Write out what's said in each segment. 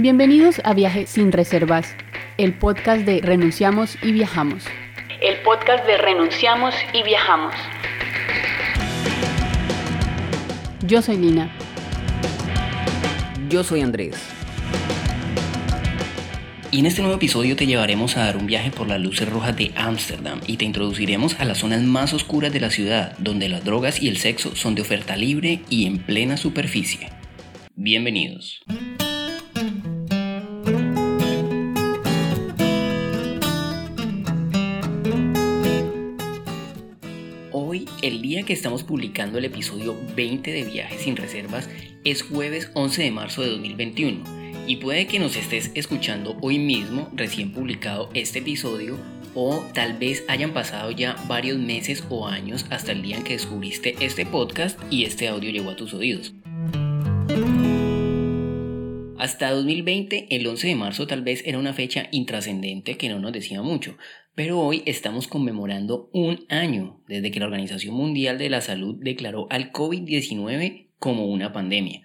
Bienvenidos a Viaje sin Reservas, el podcast de Renunciamos y Viajamos. El podcast de Renunciamos y Viajamos. Yo soy Lina. Yo soy Andrés. Y en este nuevo episodio te llevaremos a dar un viaje por las luces rojas de Ámsterdam y te introduciremos a las zonas más oscuras de la ciudad, donde las drogas y el sexo son de oferta libre y en plena superficie. Bienvenidos. El día que estamos publicando el episodio 20 de Viajes sin Reservas es jueves 11 de marzo de 2021 y puede que nos estés escuchando hoy mismo recién publicado este episodio o tal vez hayan pasado ya varios meses o años hasta el día en que descubriste este podcast y este audio llegó a tus oídos. Hasta 2020, el 11 de marzo tal vez era una fecha intrascendente que no nos decía mucho, pero hoy estamos conmemorando un año desde que la Organización Mundial de la Salud declaró al COVID-19 como una pandemia.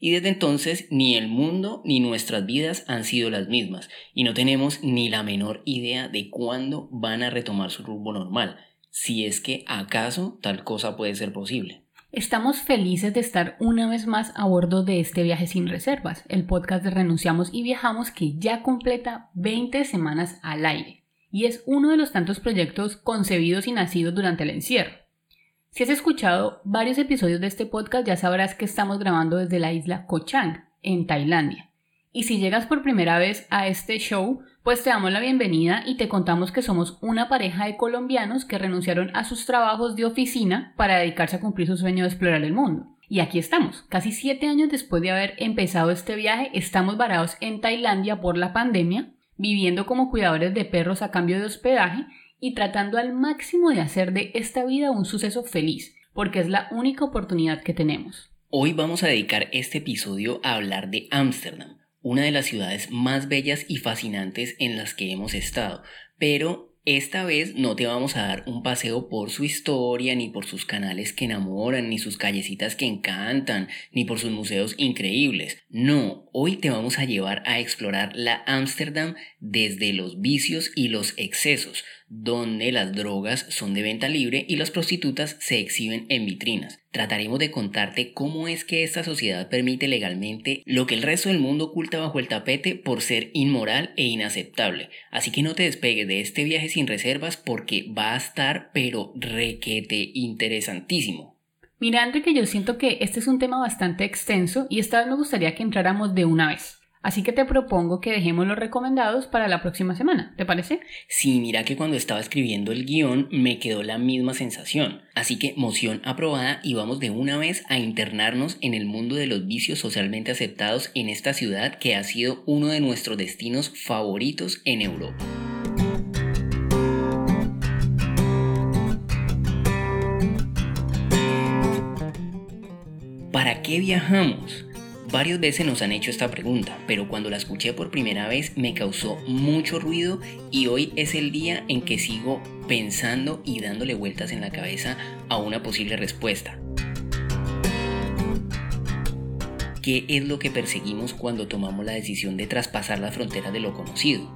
Y desde entonces ni el mundo ni nuestras vidas han sido las mismas y no tenemos ni la menor idea de cuándo van a retomar su rumbo normal, si es que acaso tal cosa puede ser posible. Estamos felices de estar una vez más a bordo de este viaje sin reservas, el podcast de Renunciamos y Viajamos que ya completa 20 semanas al aire y es uno de los tantos proyectos concebidos y nacidos durante el encierro. Si has escuchado varios episodios de este podcast ya sabrás que estamos grabando desde la isla Koh Chang, en Tailandia. Y si llegas por primera vez a este show, pues te damos la bienvenida y te contamos que somos una pareja de colombianos que renunciaron a sus trabajos de oficina para dedicarse a cumplir su sueño de explorar el mundo. Y aquí estamos, casi siete años después de haber empezado este viaje, estamos varados en Tailandia por la pandemia, viviendo como cuidadores de perros a cambio de hospedaje y tratando al máximo de hacer de esta vida un suceso feliz, porque es la única oportunidad que tenemos. Hoy vamos a dedicar este episodio a hablar de Ámsterdam, una de las ciudades más bellas y fascinantes en las que hemos estado, pero esta vez no te vamos a dar un paseo por su historia, ni por sus canales que enamoran, ni sus callecitas que encantan, ni por sus museos increíbles. No, hoy te vamos a llevar a explorar la Ámsterdam desde los vicios y los excesos, donde las drogas son de venta libre y las prostitutas se exhiben en vitrinas. Trataremos de contarte cómo es que esta sociedad permite legalmente lo que el resto del mundo oculta bajo el tapete por ser inmoral e inaceptable. Así que no te despegues de este viaje sin reservas porque va a estar pero requete interesantísimo. Mira, que yo siento que este es un tema bastante extenso y esta vez me gustaría que entráramos de una vez. Así que te propongo que dejemos los recomendados para la próxima semana, ¿te parece? Sí, mira que cuando estaba escribiendo el guion me quedó la misma sensación. Así que moción aprobada y vamos de una vez a internarnos en el mundo de los vicios socialmente aceptados en esta ciudad que ha sido uno de nuestros destinos favoritos en Europa. ¿Para qué viajamos? Varias veces nos han hecho esta pregunta, pero cuando la escuché por primera vez me causó mucho ruido y hoy es el día en que sigo pensando y dándole vueltas en la cabeza a una posible respuesta. ¿Qué es lo que perseguimos cuando tomamos la decisión de traspasar las fronteras de lo conocido?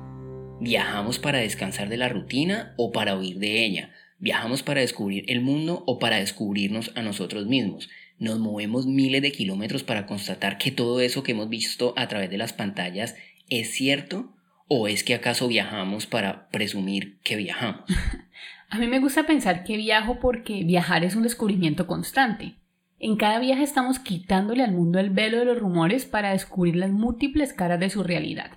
¿Viajamos para descansar de la rutina o para huir de ella? ¿Viajamos para descubrir el mundo o para descubrirnos a nosotros mismos? Nos movemos miles de kilómetros para constatar que todo eso que hemos visto a través de las pantallas es cierto o es que acaso viajamos para presumir que viajamos? A mí me gusta pensar que viajo porque viajar es un descubrimiento constante. En cada viaje estamos quitándole al mundo el velo de los rumores para descubrir las múltiples caras de su realidad.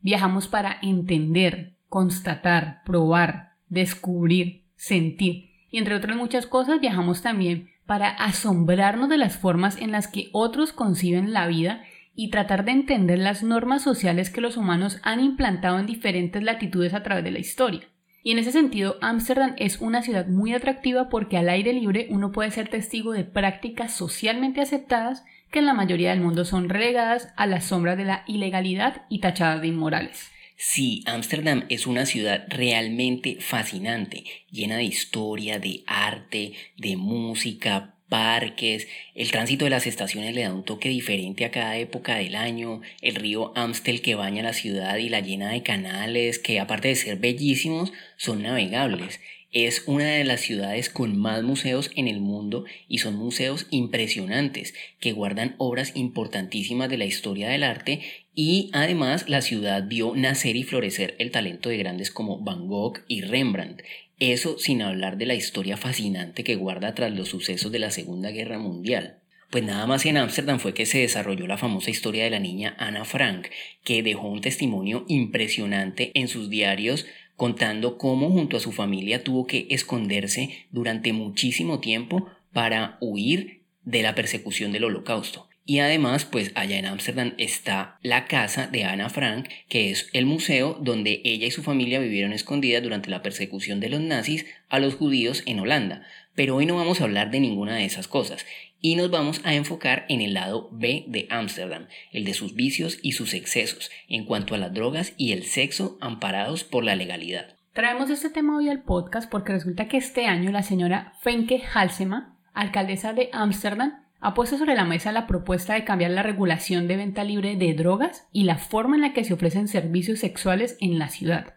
Viajamos para entender, constatar, probar, descubrir, sentir. Y entre otras muchas cosas viajamos también para asombrarnos de las formas en las que otros conciben la vida y tratar de entender las normas sociales que los humanos han implantado en diferentes latitudes a través de la historia. Y en ese sentido, Ámsterdam es una ciudad muy atractiva porque al aire libre uno puede ser testigo de prácticas socialmente aceptadas que en la mayoría del mundo son relegadas a la sombra de la ilegalidad y tachadas de inmorales. Sí, Ámsterdam es una ciudad realmente fascinante, llena de historia, de arte, de música, parques, el tránsito de las estaciones le da un toque diferente a cada época del año, el río Amstel que baña la ciudad y la llena de canales que aparte de ser bellísimos son navegables. Es una de las ciudades con más museos en el mundo y son museos impresionantes que guardan obras importantísimas de la historia del arte y además la ciudad vio nacer y florecer el talento de grandes como Van Gogh y Rembrandt. Eso sin hablar de la historia fascinante que guarda tras los sucesos de la Segunda Guerra Mundial. Pues nada más en Ámsterdam fue que se desarrolló la famosa historia de la niña Ana Frank, que dejó un testimonio impresionante en sus diarios contando cómo junto a su familia tuvo que esconderse durante muchísimo tiempo para huir de la persecución del holocausto. Y además, pues allá en Ámsterdam está la casa de Ana Frank, que es el museo donde ella y su familia vivieron escondidas durante la persecución de los nazis a los judíos en Holanda. Pero hoy no vamos a hablar de ninguna de esas cosas y nos vamos a enfocar en el lado B de Ámsterdam, el de sus vicios y sus excesos, en cuanto a las drogas y el sexo amparados por la legalidad. Traemos este tema hoy al podcast porque resulta que este año la señora Fenke Halsema, alcaldesa de Ámsterdam, ha puesto sobre la mesa la propuesta de cambiar la regulación de venta libre de drogas y la forma en la que se ofrecen servicios sexuales en la ciudad.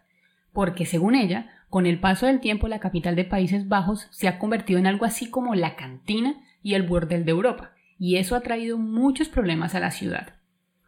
Porque según ella, con el paso del tiempo la capital de Países Bajos se ha convertido en algo así como la cantina y el burdel de Europa, y eso ha traído muchos problemas a la ciudad.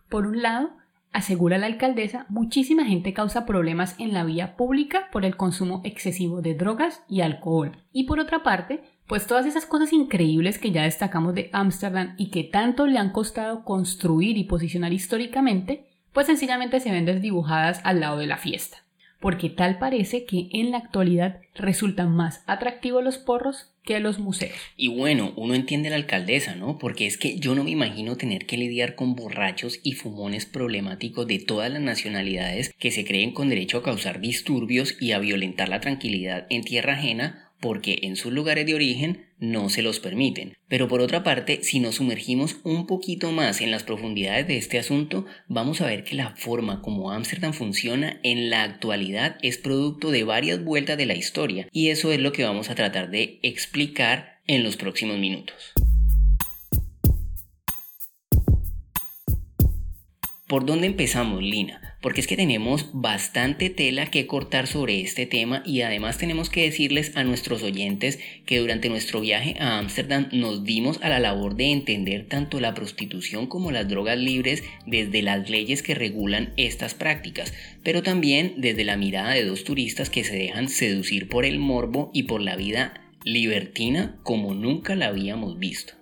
Por un lado, asegura la alcaldesa, muchísima gente causa problemas en la vía pública por el consumo excesivo de drogas y alcohol. Y por otra parte, pues todas esas cosas increíbles que ya destacamos de Ámsterdam y que tanto le han costado construir y posicionar históricamente, pues sencillamente se ven desdibujadas al lado de la fiesta porque tal parece que en la actualidad resultan más atractivos los porros que los museos. Y bueno, uno entiende la alcaldesa, ¿no? Porque es que yo no me imagino tener que lidiar con borrachos y fumones problemáticos de todas las nacionalidades que se creen con derecho a causar disturbios y a violentar la tranquilidad en tierra ajena porque en sus lugares de origen no se los permiten. Pero por otra parte, si nos sumergimos un poquito más en las profundidades de este asunto, vamos a ver que la forma como Ámsterdam funciona en la actualidad es producto de varias vueltas de la historia, y eso es lo que vamos a tratar de explicar en los próximos minutos. ¿Por dónde empezamos, Lina? Porque es que tenemos bastante tela que cortar sobre este tema y además tenemos que decirles a nuestros oyentes que durante nuestro viaje a Ámsterdam nos dimos a la labor de entender tanto la prostitución como las drogas libres desde las leyes que regulan estas prácticas, pero también desde la mirada de dos turistas que se dejan seducir por el morbo y por la vida libertina como nunca la habíamos visto.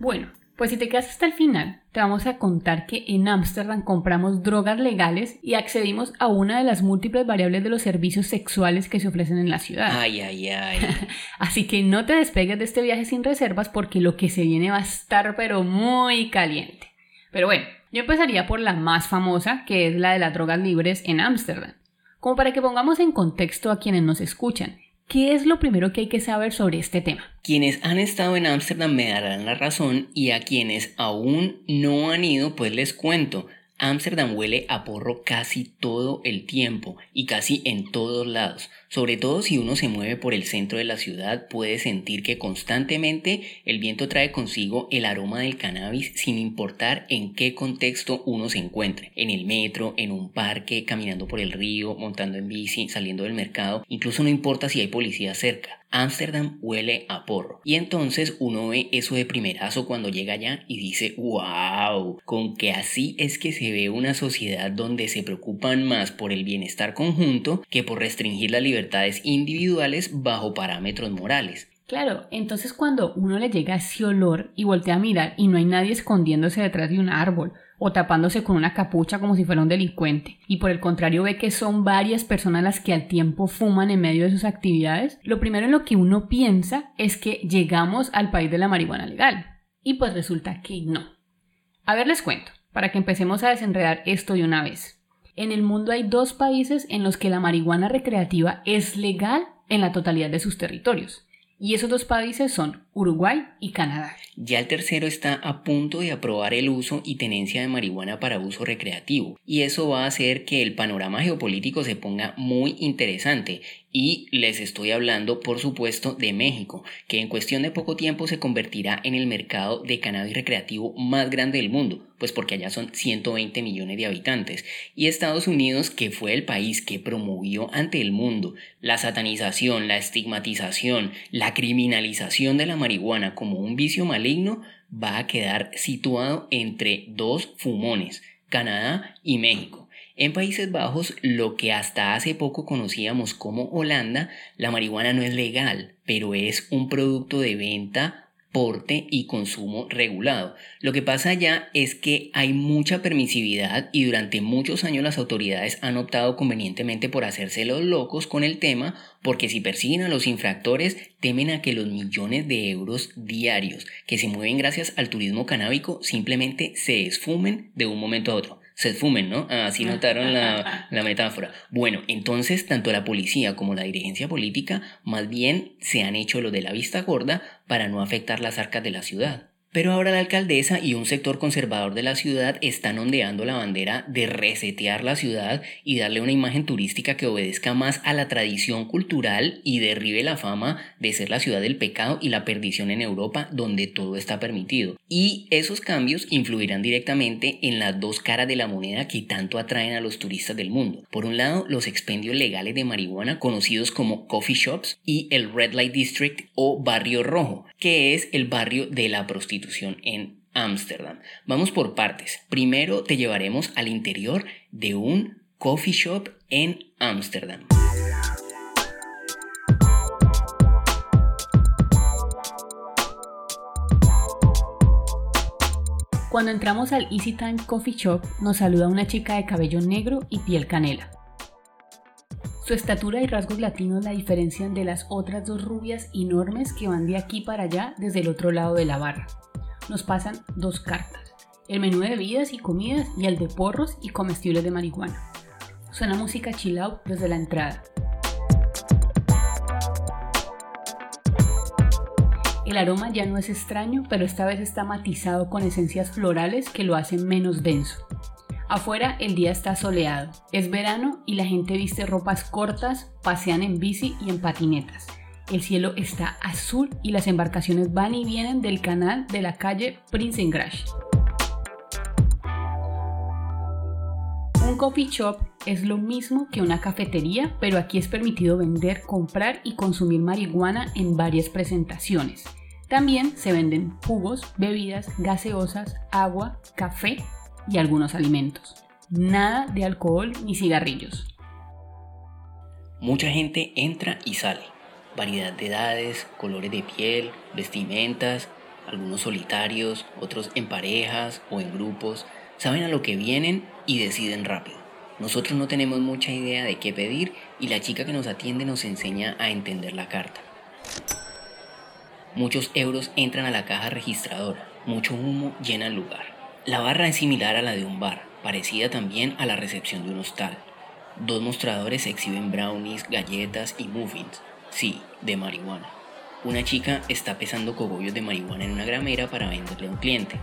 Bueno, pues si te quedas hasta el final, te vamos a contar que en Ámsterdam compramos drogas legales y accedimos a una de las múltiples variables de los servicios sexuales que se ofrecen en la ciudad. Ay, ay, ay. Así que no te despegues de este viaje sin reservas porque lo que se viene va a estar pero muy caliente. Pero bueno, yo empezaría por la más famosa, que es la de las drogas libres en Ámsterdam. Como para que pongamos en contexto a quienes nos escuchan, ¿Qué es lo primero que hay que saber sobre este tema? Quienes han estado en Ámsterdam me darán la razón y a quienes aún no han ido pues les cuento. Ámsterdam huele a porro casi todo el tiempo y casi en todos lados. Sobre todo si uno se mueve por el centro de la ciudad puede sentir que constantemente el viento trae consigo el aroma del cannabis sin importar en qué contexto uno se encuentre. En el metro, en un parque, caminando por el río, montando en bici, saliendo del mercado, incluso no importa si hay policía cerca. Ámsterdam huele a porro. Y entonces uno ve eso de primerazo cuando llega allá y dice, wow, con que así es que se ve una sociedad donde se preocupan más por el bienestar conjunto que por restringir las libertades individuales bajo parámetros morales. Claro, entonces cuando uno le llega ese olor y voltea a mirar y no hay nadie escondiéndose detrás de un árbol o tapándose con una capucha como si fuera un delincuente, y por el contrario ve que son varias personas las que al tiempo fuman en medio de sus actividades, lo primero en lo que uno piensa es que llegamos al país de la marihuana legal. Y pues resulta que no. A ver, les cuento, para que empecemos a desenredar esto de una vez. En el mundo hay dos países en los que la marihuana recreativa es legal en la totalidad de sus territorios. Y esos dos países son Uruguay y Canadá. Ya el tercero está a punto de aprobar el uso y tenencia de marihuana para uso recreativo, y eso va a hacer que el panorama geopolítico se ponga muy interesante, Y les estoy hablando, por supuesto, de México, que en cuestión de poco tiempo se convertirá en el mercado de cannabis recreativo más grande del mundo, pues porque allá son 120 millones de habitantes. Y Estados Unidos, que fue el país que promovió ante el mundo la satanización, la estigmatización, la criminalización de la marihuana como un vicio maligno, va a quedar situado entre dos fumones, Canadá y México. En Países Bajos, lo que hasta hace poco conocíamos como Holanda, la marihuana no es legal, pero es un producto de venta porte y consumo regulado. Lo que pasa allá es que hay mucha permisividad y durante muchos años las autoridades han optado convenientemente por hacerse los locos con el tema porque si persiguen a los infractores temen a que los millones de euros diarios que se mueven gracias al turismo canábico simplemente se esfumen de un momento a otro se esfumen, ¿no? Así notaron la, la, metáfora. Bueno, entonces tanto la policía como la dirigencia política más bien se han hecho lo de la vista gorda para no afectar las arcas de la ciudad. Pero ahora la alcaldesa y un sector conservador de la ciudad están ondeando la bandera de resetear la ciudad y darle una imagen turística que obedezca más a la tradición cultural y derribe la fama de ser la ciudad del pecado y la perdición en Europa donde todo está permitido. Y esos cambios influirán directamente en las dos caras de la moneda que tanto atraen a los turistas del mundo. Por un lado, los expendios legales de marihuana conocidos como coffee shops y el Red Light District o Barrio Rojo, que es el barrio de la prostitución en Ámsterdam. Vamos por partes. Primero te llevaremos al interior de un coffee shop en Ámsterdam. Cuando entramos al Easy Time Coffee Shop, nos saluda una chica de cabello negro y piel canela. Su estatura y rasgos latinos la diferencian de las otras dos rubias enormes que van de aquí para allá desde el otro lado de la barra. Nos pasan dos cartas, el menú de bebidas y comidas y el de porros y comestibles de marihuana. Suena música chill out desde la entrada. El aroma ya no es extraño, pero esta vez está matizado con esencias florales que lo hacen menos denso. Afuera el día está soleado, es verano y la gente viste ropas cortas, pasean en bici y en patinetas. El cielo está azul y las embarcaciones van y vienen del canal de la calle Prinsengracht. Un coffee shop es lo mismo que una cafetería, pero aquí es permitido vender, comprar y consumir marihuana en varias presentaciones. También se venden jugos, bebidas, gaseosas, agua, café y algunos alimentos. Nada de alcohol ni cigarrillos. Mucha gente entra y sale. Variedad de edades, colores de piel, vestimentas, algunos solitarios, otros en parejas o en grupos. Saben a lo que vienen y deciden rápido. Nosotros no tenemos mucha idea de qué pedir y la chica que nos atiende nos enseña a entender la carta. Muchos euros entran a la caja registradora, mucho humo llena el lugar. La barra es similar a la de un bar, parecida también a la recepción de un hostal. Dos mostradores exhiben brownies, galletas y muffins, sí, de marihuana. Una chica está pesando cogollos de marihuana en una gramera para venderle a un cliente.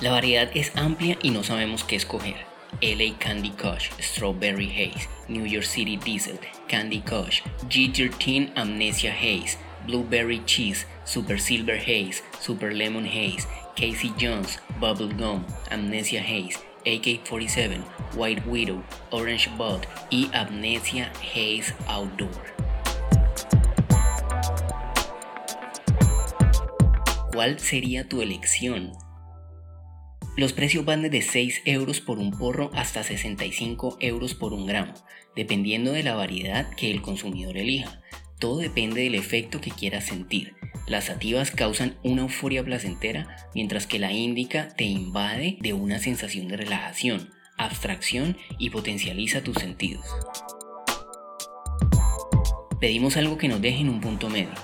La variedad es amplia y no sabemos qué escoger. LA Candy Kush, Strawberry Haze, New York City Diesel, Candy Kush, G13 Amnesia Haze, Blueberry Cheese, Super Silver Haze, Super Lemon Haze, Casey Jones, Bubble Gum, Amnesia Haze, AK-47, White Widow, Orange Bud y Amnesia Haze Outdoor. ¿Cuál sería tu elección? Los precios van desde 6 euros por un porro hasta 65 euros por un gramo, dependiendo de la variedad que el consumidor elija. Todo depende del efecto que quieras sentir. Las sativas causan una euforia placentera, mientras que la índica te invade de una sensación de relajación, abstracción y potencializa tus sentidos. Pedimos algo que nos deje en un punto medio,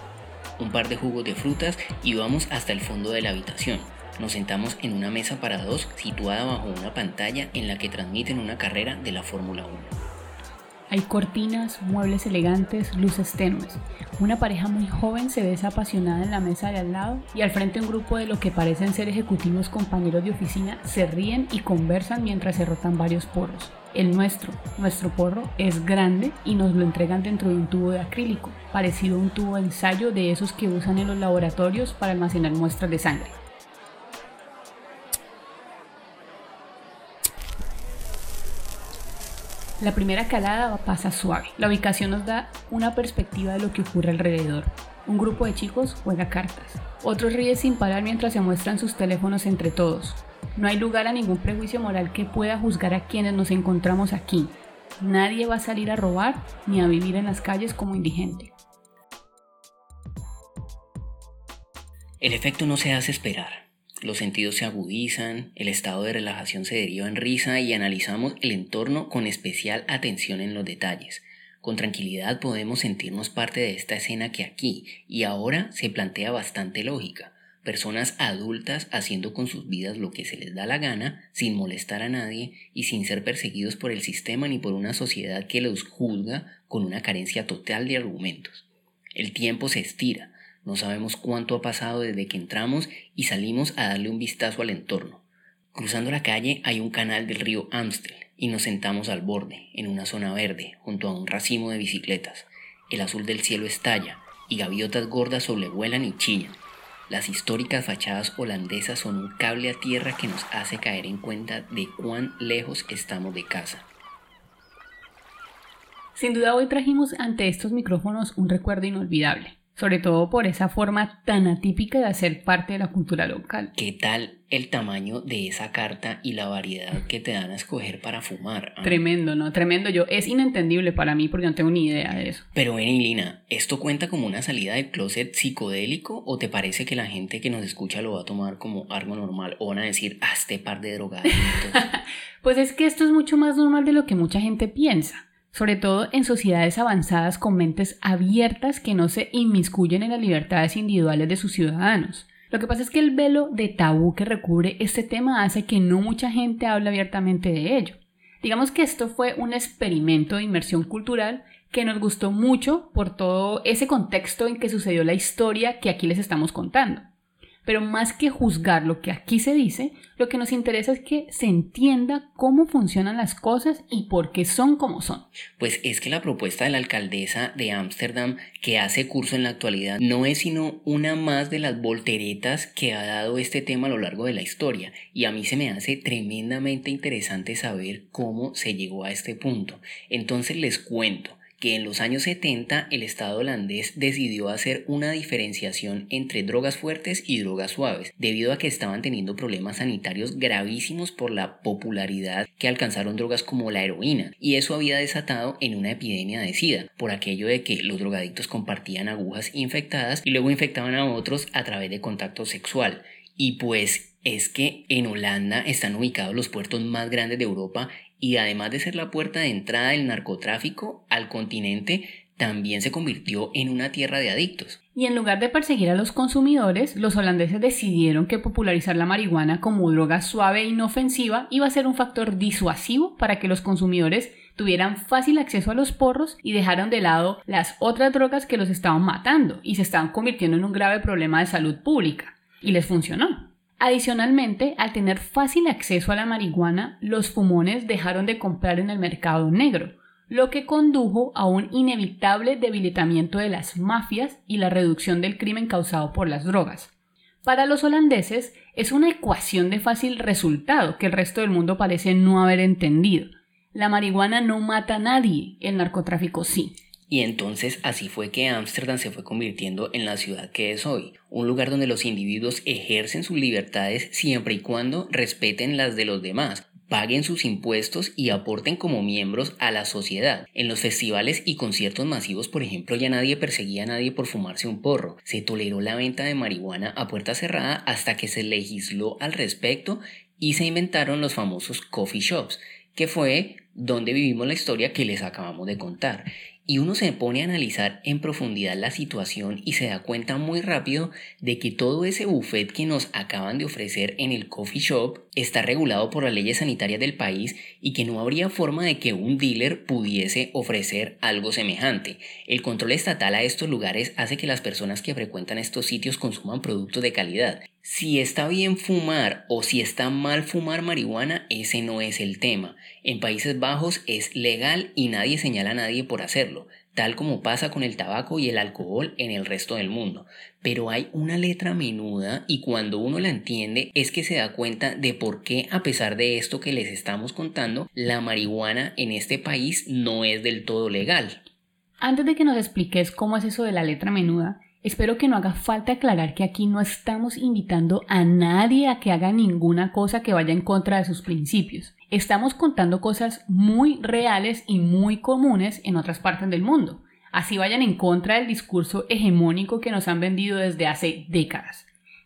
un par de jugos de frutas y vamos hasta el fondo de la habitación. Nos sentamos en una mesa para dos situada bajo una pantalla en la que transmiten una carrera de la Fórmula 1. Hay cortinas, muebles elegantes, luces tenues. Una pareja muy joven se ve apasionada en la mesa de al lado y al frente un grupo de lo que parecen ser ejecutivos compañeros de oficina se ríen y conversan mientras se rotan varios porros. el nuestro, nuestro porro, es grande y nos lo entregan dentro de un tubo de acrílico, parecido a un tubo de ensayo de esos que usan en los laboratorios para almacenar muestras de sangre. La primera calada pasa suave. La ubicación nos da una perspectiva de lo que ocurre alrededor. Un grupo de chicos juega cartas. Otros ríen sin parar mientras se muestran sus teléfonos entre todos. No hay lugar a ningún prejuicio moral que pueda juzgar a quienes nos encontramos aquí. Nadie va a salir a robar ni a vivir en las calles como indigente. El efecto no se hace esperar los sentidos se agudizan, el estado de relajación se deriva en risa y analizamos el entorno con especial atención en los detalles. Con tranquilidad podemos sentirnos parte de esta escena que aquí y ahora se plantea bastante lógica. Personas adultas haciendo con sus vidas lo que se les da la gana, sin molestar a nadie y sin ser perseguidos por el sistema ni por una sociedad que los juzga con una carencia total de argumentos. El tiempo se estira, no sabemos cuánto ha pasado desde que entramos y salimos a darle un vistazo al entorno. Cruzando la calle hay un canal del río Amstel y nos sentamos al borde, en una zona verde, junto a un racimo de bicicletas. El azul del cielo estalla y gaviotas gordas sobrevuelan y chillan. Las históricas fachadas holandesas son un cable a tierra que nos hace caer en cuenta de cuán lejos estamos de casa. Sin duda hoy trajimos ante estos micrófonos un recuerdo inolvidable sobre todo por esa forma tan atípica de hacer parte de la cultura local. ¿Qué tal el tamaño de esa carta y la variedad que te dan a escoger para fumar? Ah? Tremendo, ¿no? Tremendo. Yo es inentendible para mí porque no tengo ni idea de eso. Pero ven, Lina, ¿esto cuenta como una salida del closet psicodélico o te parece que la gente que nos escucha lo va a tomar como algo normal o van a decir, ah, este par de drogados? pues es que esto es mucho más normal de lo que mucha gente piensa sobre todo en sociedades avanzadas con mentes abiertas que no se inmiscuyen en las libertades individuales de sus ciudadanos. Lo que pasa es que el velo de tabú que recubre este tema hace que no mucha gente hable abiertamente de ello. Digamos que esto fue un experimento de inmersión cultural que nos gustó mucho por todo ese contexto en que sucedió la historia que aquí les estamos contando. Pero más que juzgar lo que aquí se dice, lo que nos interesa es que se entienda cómo funcionan las cosas y por qué son como son. Pues es que la propuesta de la alcaldesa de Ámsterdam que hace curso en la actualidad no es sino una más de las volteretas que ha dado este tema a lo largo de la historia y a mí se me hace tremendamente interesante saber cómo se llegó a este punto. Entonces les cuento que en los años 70 el Estado holandés decidió hacer una diferenciación entre drogas fuertes y drogas suaves, debido a que estaban teniendo problemas sanitarios gravísimos por la popularidad que alcanzaron drogas como la heroína, y eso había desatado en una epidemia de SIDA, por aquello de que los drogadictos compartían agujas infectadas y luego infectaban a otros a través de contacto sexual. Y pues es que en Holanda están ubicados los puertos más grandes de Europa y además de ser la puerta de entrada del narcotráfico al continente, también se convirtió en una tierra de adictos. Y en lugar de perseguir a los consumidores, los holandeses decidieron que popularizar la marihuana como droga suave e inofensiva iba a ser un factor disuasivo para que los consumidores tuvieran fácil acceso a los porros y dejaron de lado las otras drogas que los estaban matando y se estaban convirtiendo en un grave problema de salud pública. Y les funcionó. Adicionalmente, al tener fácil acceso a la marihuana, los fumones dejaron de comprar en el mercado negro, lo que condujo a un inevitable debilitamiento de las mafias y la reducción del crimen causado por las drogas. Para los holandeses es una ecuación de fácil resultado que el resto del mundo parece no haber entendido. La marihuana no mata a nadie, el narcotráfico sí. Y entonces así fue que Ámsterdam se fue convirtiendo en la ciudad que es hoy, un lugar donde los individuos ejercen sus libertades siempre y cuando respeten las de los demás, paguen sus impuestos y aporten como miembros a la sociedad. En los festivales y conciertos masivos, por ejemplo, ya nadie perseguía a nadie por fumarse un porro. Se toleró la venta de marihuana a puerta cerrada hasta que se legisló al respecto y se inventaron los famosos coffee shops, que fue donde vivimos la historia que les acabamos de contar. Y uno se pone a analizar en profundidad la situación y se da cuenta muy rápido de que todo ese buffet que nos acaban de ofrecer en el coffee shop está regulado por las leyes sanitarias del país y que no habría forma de que un dealer pudiese ofrecer algo semejante. El control estatal a estos lugares hace que las personas que frecuentan estos sitios consuman productos de calidad. Si está bien fumar o si está mal fumar marihuana, ese no es el tema. En Países Bajos es legal y nadie señala a nadie por hacerlo, tal como pasa con el tabaco y el alcohol en el resto del mundo. Pero hay una letra menuda y cuando uno la entiende es que se da cuenta de por qué a pesar de esto que les estamos contando, la marihuana en este país no es del todo legal. Antes de que nos expliques cómo es eso de la letra menuda, Espero que no haga falta aclarar que aquí no estamos invitando a nadie a que haga ninguna cosa que vaya en contra de sus principios. Estamos contando cosas muy reales y muy comunes en otras partes del mundo. Así vayan en contra del discurso hegemónico que nos han vendido desde hace décadas.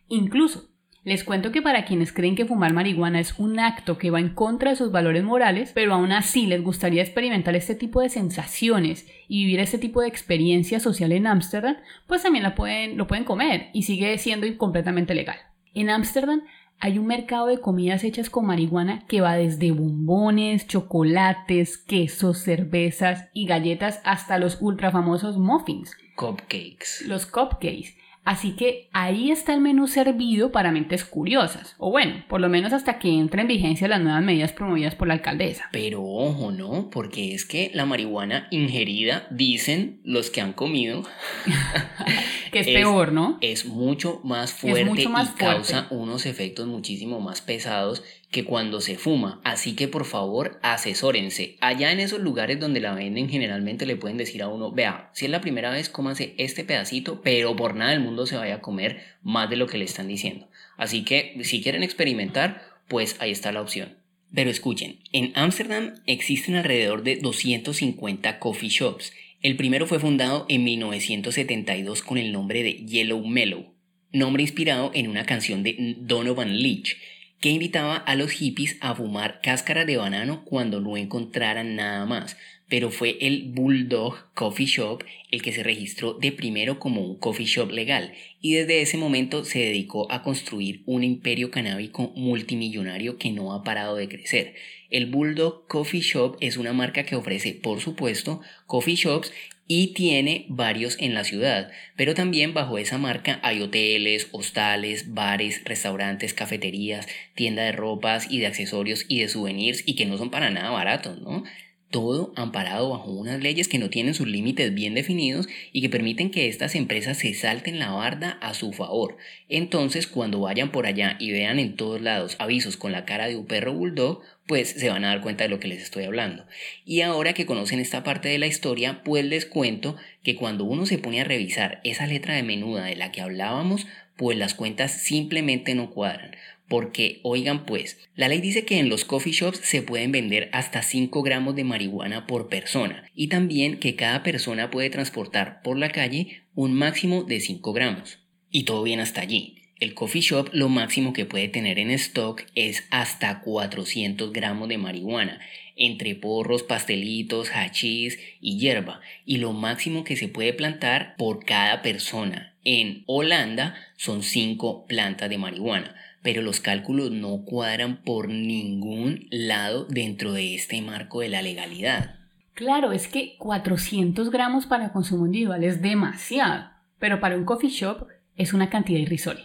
Incluso, les cuento que para quienes creen que fumar marihuana es un acto que va en contra de sus valores morales, pero aún así les gustaría experimentar este tipo de sensaciones y vivir este tipo de experiencia social en Ámsterdam, pues también lo pueden, lo pueden comer y sigue siendo completamente legal. En Ámsterdam hay un mercado de comidas hechas con marihuana que va desde bombones, chocolates, quesos, cervezas y galletas hasta los ultra famosos muffins. Cupcakes. Los cupcakes Así que ahí está el menú servido para mentes curiosas, o bueno, por lo menos hasta que entre en vigencia las nuevas medidas promovidas por la alcaldesa. Pero ojo, ¿no? Porque es que la marihuana ingerida, dicen los que han comido, que es, peor, ¿no? Es mucho más fuerte y causa unos efectos muchísimo más pesados que cuando se fuma. Así que por favor asesórense. Allá en esos lugares donde la venden generalmente le pueden decir a uno, vea, si es la primera vez cómase este pedacito, pero por nada del mundo se vaya a comer más de lo que le están diciendo. Así que si quieren experimentar, pues ahí está la opción. Pero escuchen, en Ámsterdam existen alrededor de 250 coffee shops. El primero fue fundado en 1972 con el nombre de Yellow Mellow, nombre inspirado en una canción de Donovan Leach, que invitaba a los hippies a fumar cáscara de banano cuando no encontraran nada más, pero fue el Bulldog Coffee Shop el que se registró de primero como un coffee shop legal y desde ese momento se dedicó a construir un imperio canábico multimillonario que no ha parado de crecer. El Bulldog Coffee Shop es una marca que ofrece, por supuesto, coffee shops y tiene varios en la ciudad, pero también bajo esa marca hay hoteles, hostales, bares, restaurantes, cafeterías, tienda de ropas y de accesorios y de souvenirs y que no son para nada baratos, ¿no? Todo amparado bajo unas leyes que no tienen sus límites bien definidos y que permiten que estas empresas se salten la barda a su favor. Entonces, cuando vayan por allá y vean en todos lados avisos con la cara de un perro bulldog, pues se van a dar cuenta de lo que les estoy hablando. Y ahora que conocen esta parte de la historia, pues les cuento que cuando uno se pone a revisar esa letra de menuda de la que hablábamos, pues las cuentas simplemente no cuadran. Porque, oigan pues, la ley dice que en los coffee shops se pueden vender hasta 5 gramos de marihuana por persona y también que cada persona puede transportar por la calle un máximo de 5 gramos. Y todo bien hasta allí. El coffee shop lo máximo que puede tener en stock es hasta 400 gramos de marihuana, entre porros, pastelitos, hachís y hierba, y lo máximo que se puede plantar por cada persona. En Holanda son 5 plantas de marihuana pero los cálculos no cuadran por ningún lado dentro de este marco de la legalidad. Claro, es que 400 gramos para consumo individual es demasiado, pero para un coffee shop es una cantidad irrisoria.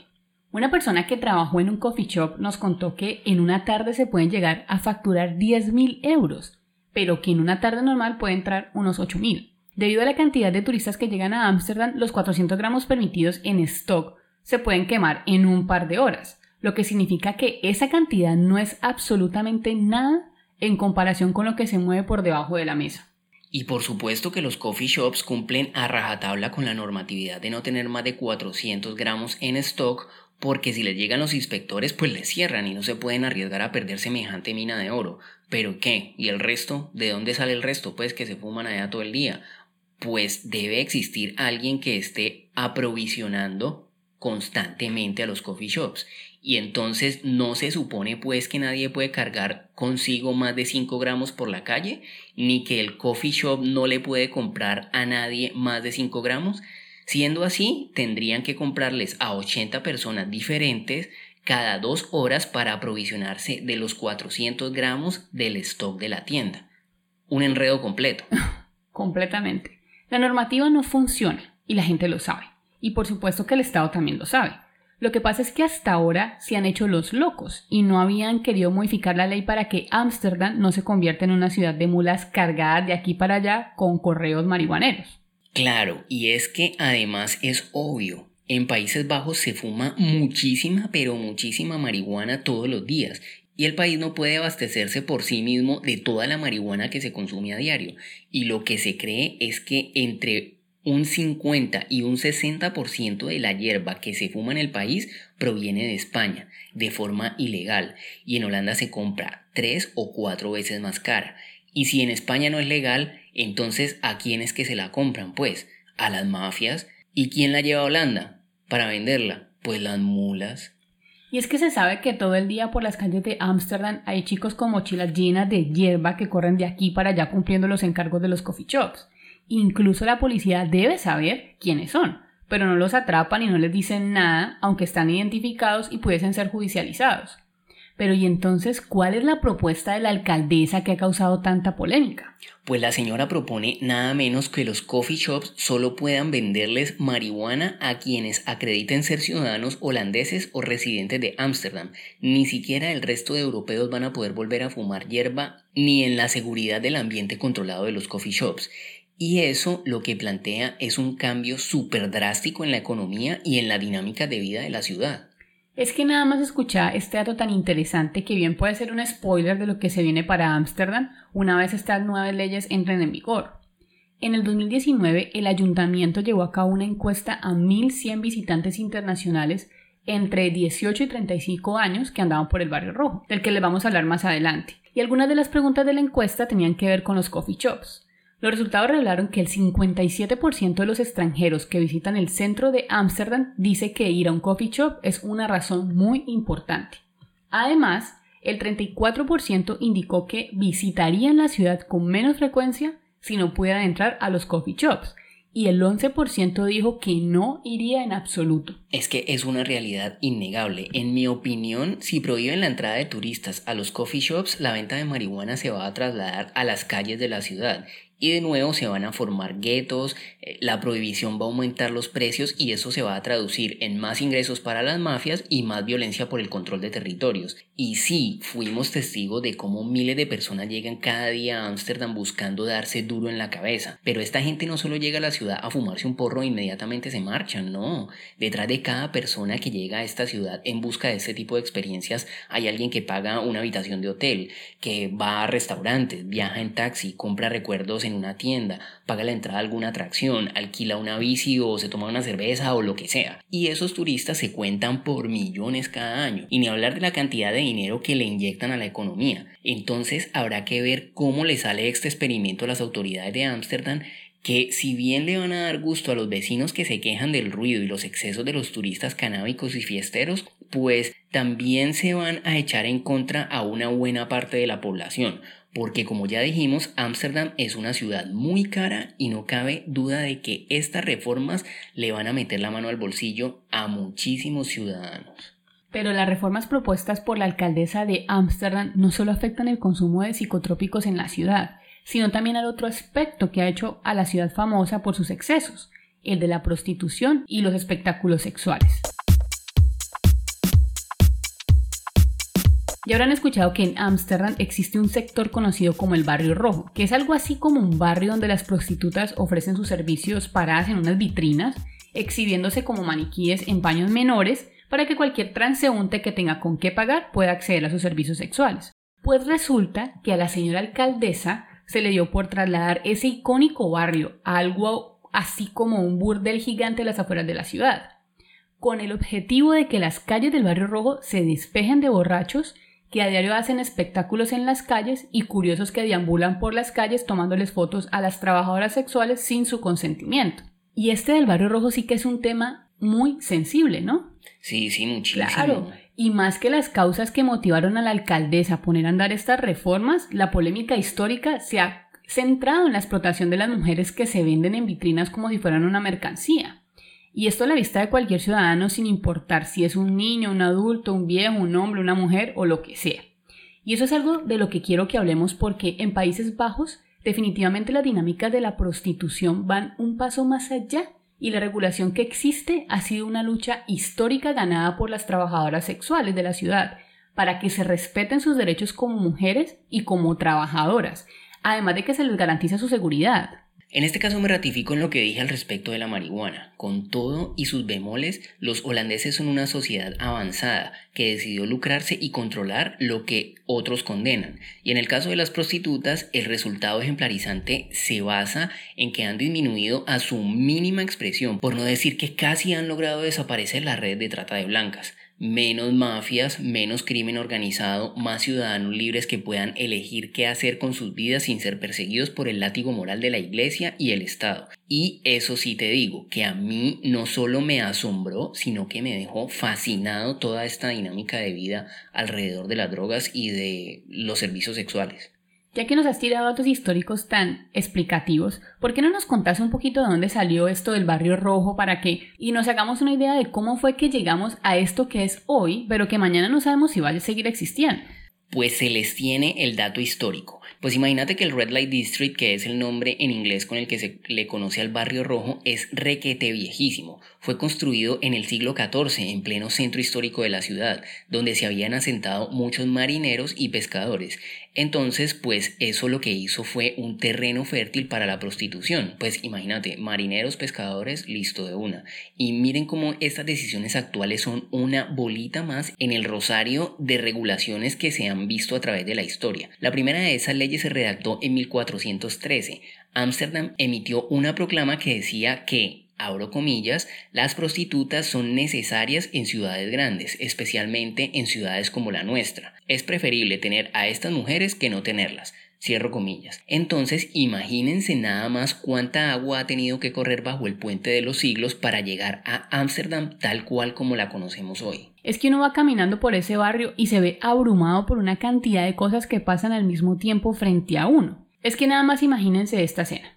Una persona que trabajó en un coffee shop nos contó que en una tarde se pueden llegar a facturar 10.000 euros, pero que en una tarde normal puede entrar unos 8.000. Debido a la cantidad de turistas que llegan a Ámsterdam, los 400 gramos permitidos en stock se pueden quemar en un par de horas, lo que significa que esa cantidad no es absolutamente nada en comparación con lo que se mueve por debajo de la mesa. Y por supuesto que los coffee shops cumplen a rajatabla con la normatividad de no tener más de 400 gramos en stock porque si les llegan los inspectores pues les cierran y no se pueden arriesgar a perder semejante mina de oro. ¿Pero qué? ¿Y el resto? ¿De dónde sale el resto? Pues que se fuman allá todo el día. Pues debe existir alguien que esté aprovisionando constantemente a los coffee shops y entonces no se supone pues que nadie puede cargar consigo más de 5 gramos por la calle, ni que el coffee shop no le puede comprar a nadie más de 5 gramos. Siendo así, tendrían que comprarles a 80 personas diferentes cada dos horas para aprovisionarse de los 400 gramos del stock de la tienda. Un enredo completo. Completamente. La normativa no funciona y la gente lo sabe. Y por supuesto que el Estado también lo sabe. Lo que pasa es que hasta ahora se han hecho los locos y no habían querido modificar la ley para que Ámsterdam no se convierta en una ciudad de mulas cargadas de aquí para allá con correos marihuaneros. Claro, y es que además es obvio, en Países Bajos se fuma muchísima, pero muchísima marihuana todos los días y el país no puede abastecerse por sí mismo de toda la marihuana que se consume a diario. Y lo que se cree es que entre un 50 y un 60% de la hierba que se fuma en el país proviene de España, de forma ilegal, y en Holanda se compra tres o cuatro veces más cara. Y si en España no es legal, entonces ¿a quién es que se la compran? Pues a las mafias. ¿Y quién la lleva a Holanda para venderla? Pues las mulas. Y es que se sabe que todo el día por las calles de Ámsterdam hay chicos con mochilas llenas de hierba que corren de aquí para allá cumpliendo los encargos de los coffee shops. Incluso la policía debe saber quiénes son, pero no los atrapan y no les dicen nada, aunque están identificados y pudiesen ser judicializados. Pero ¿y entonces cuál es la propuesta de la alcaldesa que ha causado tanta polémica? Pues la señora propone nada menos que los coffee shops solo puedan venderles marihuana a quienes acrediten ser ciudadanos holandeses o residentes de Ámsterdam. Ni siquiera el resto de europeos van a poder volver a fumar hierba ni en la seguridad del ambiente controlado de los coffee shops. Y eso lo que plantea es un cambio súper drástico en la economía y en la dinámica de vida de la ciudad. Es que nada más escuchar este dato tan interesante que bien puede ser un spoiler de lo que se viene para Ámsterdam una vez estas nuevas leyes entren en vigor. En el 2019, el ayuntamiento llevó a cabo una encuesta a 1.100 visitantes internacionales entre 18 y 35 años que andaban por el barrio rojo, del que les vamos a hablar más adelante. Y algunas de las preguntas de la encuesta tenían que ver con los coffee shops. Los resultados revelaron que el 57% de los extranjeros que visitan el centro de Ámsterdam dice que ir a un coffee shop es una razón muy importante. Además, el 34% indicó que visitarían la ciudad con menos frecuencia si no pudieran entrar a los coffee shops, y el 11% dijo que no iría en absoluto. Es que es una realidad innegable. En mi opinión, si prohíben la entrada de turistas a los coffee shops, la venta de marihuana se va a trasladar a las calles de la ciudad y de nuevo se van a formar guetos, eh, la prohibición va a aumentar los precios y eso se va a traducir en más ingresos para las mafias y más violencia por el control de territorios. Y sí, fuimos testigos de cómo miles de personas llegan cada día a Ámsterdam buscando darse duro en la cabeza, pero esta gente no solo llega a la ciudad a fumarse un porro e inmediatamente se marchan, no. Detrás de cada persona que llega a esta ciudad en busca de este tipo de experiencias hay alguien que paga una habitación de hotel, que va a restaurantes, viaja en taxi, compra recuerdos en una tienda, paga la entrada a alguna atracción, alquila una bici o se toma una cerveza o lo que sea. Y esos turistas se cuentan por millones cada año. Y ni hablar de la cantidad de dinero que le inyectan a la economía. Entonces habrá que ver cómo le sale este experimento a las autoridades de Ámsterdam que si bien le van a dar gusto a los vecinos que se quejan del ruido y los excesos de los turistas canábicos y fiesteros, pues también se van a echar en contra a una buena parte de la población, porque como ya dijimos, Ámsterdam es una ciudad muy cara y no cabe duda de que estas reformas le van a meter la mano al bolsillo a muchísimos ciudadanos. Pero las reformas propuestas por la alcaldesa de Ámsterdam no solo afectan el consumo de psicotrópicos en la ciudad, sino también al otro aspecto que ha hecho a la ciudad famosa por sus excesos, el de la prostitución y los espectáculos sexuales. Ya habrán escuchado que en Ámsterdam existe un sector conocido como el Barrio Rojo, que es algo así como un barrio donde las prostitutas ofrecen sus servicios paradas en unas vitrinas, exhibiéndose como maniquíes en paños menores para que cualquier transeúnte que tenga con qué pagar pueda acceder a sus servicios sexuales. Pues resulta que a la señora alcaldesa se le dio por trasladar ese icónico barrio a algo así como un burdel gigante a las afueras de la ciudad, con el objetivo de que las calles del barrio rojo se despejen de borrachos que a diario hacen espectáculos en las calles y curiosos que deambulan por las calles tomándoles fotos a las trabajadoras sexuales sin su consentimiento. Y este del barrio rojo sí que es un tema muy sensible, ¿no? Sí, sí, muchísimo. Claro, y más que las causas que motivaron a la alcaldesa a poner a andar estas reformas, la polémica histórica se ha centrado en la explotación de las mujeres que se venden en vitrinas como si fueran una mercancía. Y esto a la vista de cualquier ciudadano sin importar si es un niño, un adulto, un viejo, un hombre, una mujer o lo que sea. Y eso es algo de lo que quiero que hablemos porque en Países Bajos definitivamente las dinámicas de la prostitución van un paso más allá y la regulación que existe ha sido una lucha histórica ganada por las trabajadoras sexuales de la ciudad para que se respeten sus derechos como mujeres y como trabajadoras, además de que se les garantiza su seguridad. En este caso me ratifico en lo que dije al respecto de la marihuana. Con todo y sus bemoles, los holandeses son una sociedad avanzada que decidió lucrarse y controlar lo que otros condenan. Y en el caso de las prostitutas, el resultado ejemplarizante se basa en que han disminuido a su mínima expresión, por no decir que casi han logrado desaparecer la red de trata de blancas menos mafias, menos crimen organizado, más ciudadanos libres que puedan elegir qué hacer con sus vidas sin ser perseguidos por el látigo moral de la Iglesia y el Estado. Y eso sí te digo, que a mí no solo me asombró, sino que me dejó fascinado toda esta dinámica de vida alrededor de las drogas y de los servicios sexuales. Ya que nos has tirado datos históricos tan explicativos, ¿por qué no nos contás un poquito de dónde salió esto del barrio rojo para que y nos hagamos una idea de cómo fue que llegamos a esto que es hoy, pero que mañana no sabemos si va a seguir existiendo? Pues se les tiene el dato histórico. Pues imagínate que el Red Light District, que es el nombre en inglés con el que se le conoce al barrio rojo, es requete viejísimo. Fue construido en el siglo XIV, en pleno centro histórico de la ciudad, donde se habían asentado muchos marineros y pescadores. Entonces, pues eso lo que hizo fue un terreno fértil para la prostitución. Pues imagínate, marineros, pescadores, listo de una. Y miren cómo estas decisiones actuales son una bolita más en el rosario de regulaciones que se han visto a través de la historia. La primera de esas leyes se redactó en 1413. Ámsterdam emitió una proclama que decía que abro comillas, las prostitutas son necesarias en ciudades grandes, especialmente en ciudades como la nuestra. Es preferible tener a estas mujeres que no tenerlas. Cierro comillas. Entonces, imagínense nada más cuánta agua ha tenido que correr bajo el puente de los siglos para llegar a Ámsterdam tal cual como la conocemos hoy. Es que uno va caminando por ese barrio y se ve abrumado por una cantidad de cosas que pasan al mismo tiempo frente a uno. Es que nada más imagínense esta escena.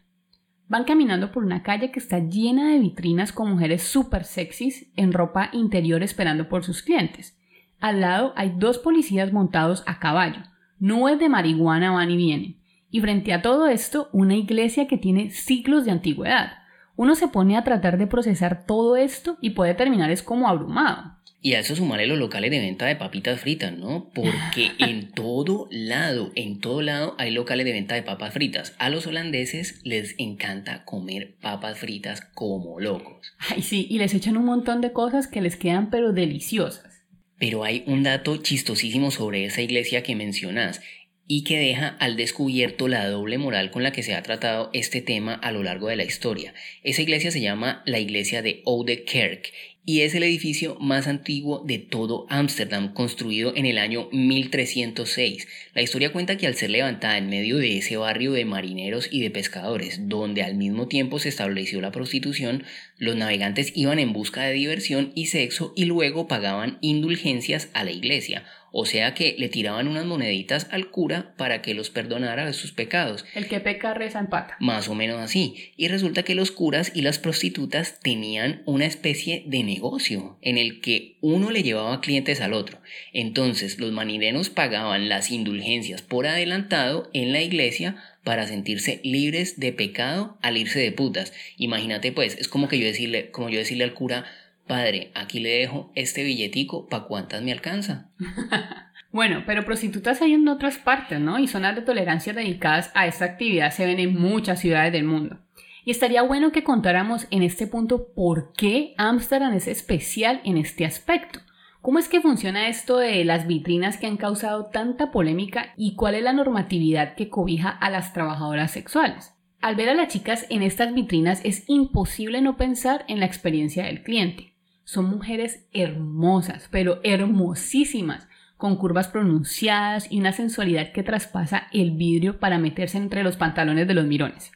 Van caminando por una calle que está llena de vitrinas con mujeres súper sexys en ropa interior esperando por sus clientes. Al lado hay dos policías montados a caballo. Nubes de marihuana van y vienen. Y frente a todo esto, una iglesia que tiene siglos de antigüedad. Uno se pone a tratar de procesar todo esto y puede terminar es como abrumado. Y a eso sumarle los locales de venta de papitas fritas, ¿no? Porque en todo lado, en todo lado hay locales de venta de papas fritas. A los holandeses les encanta comer papas fritas como locos. Ay, sí, y les echan un montón de cosas que les quedan pero deliciosas. Pero hay un dato chistosísimo sobre esa iglesia que mencionas y que deja al descubierto la doble moral con la que se ha tratado este tema a lo largo de la historia. Esa iglesia se llama la iglesia de Oude Kerk y es el edificio más antiguo de todo Ámsterdam, construido en el año 1306. La historia cuenta que al ser levantada en medio de ese barrio de marineros y de pescadores, donde al mismo tiempo se estableció la prostitución, los navegantes iban en busca de diversión y sexo y luego pagaban indulgencias a la iglesia, o sea que le tiraban unas moneditas al cura para que los perdonara de sus pecados. El que peca reza empata. Más o menos así. Y resulta que los curas y las prostitutas tenían una especie de negocio en el que uno le llevaba clientes al otro. Entonces los manirenos pagaban las indulgencias por adelantado en la iglesia para sentirse libres de pecado al irse de putas. Imagínate pues, es como que yo decirle, como yo decirle al cura, Padre, aquí le dejo este billetico, ¿pa' cuántas me alcanza? bueno, pero prostitutas hay en otras partes, ¿no? Y zonas de tolerancia dedicadas a esta actividad se ven en muchas ciudades del mundo. Y estaría bueno que contáramos en este punto por qué Ámsterdam es especial en este aspecto. ¿Cómo es que funciona esto de las vitrinas que han causado tanta polémica y cuál es la normatividad que cobija a las trabajadoras sexuales? Al ver a las chicas en estas vitrinas es imposible no pensar en la experiencia del cliente. Son mujeres hermosas, pero hermosísimas, con curvas pronunciadas y una sensualidad que traspasa el vidrio para meterse entre los pantalones de los mirones.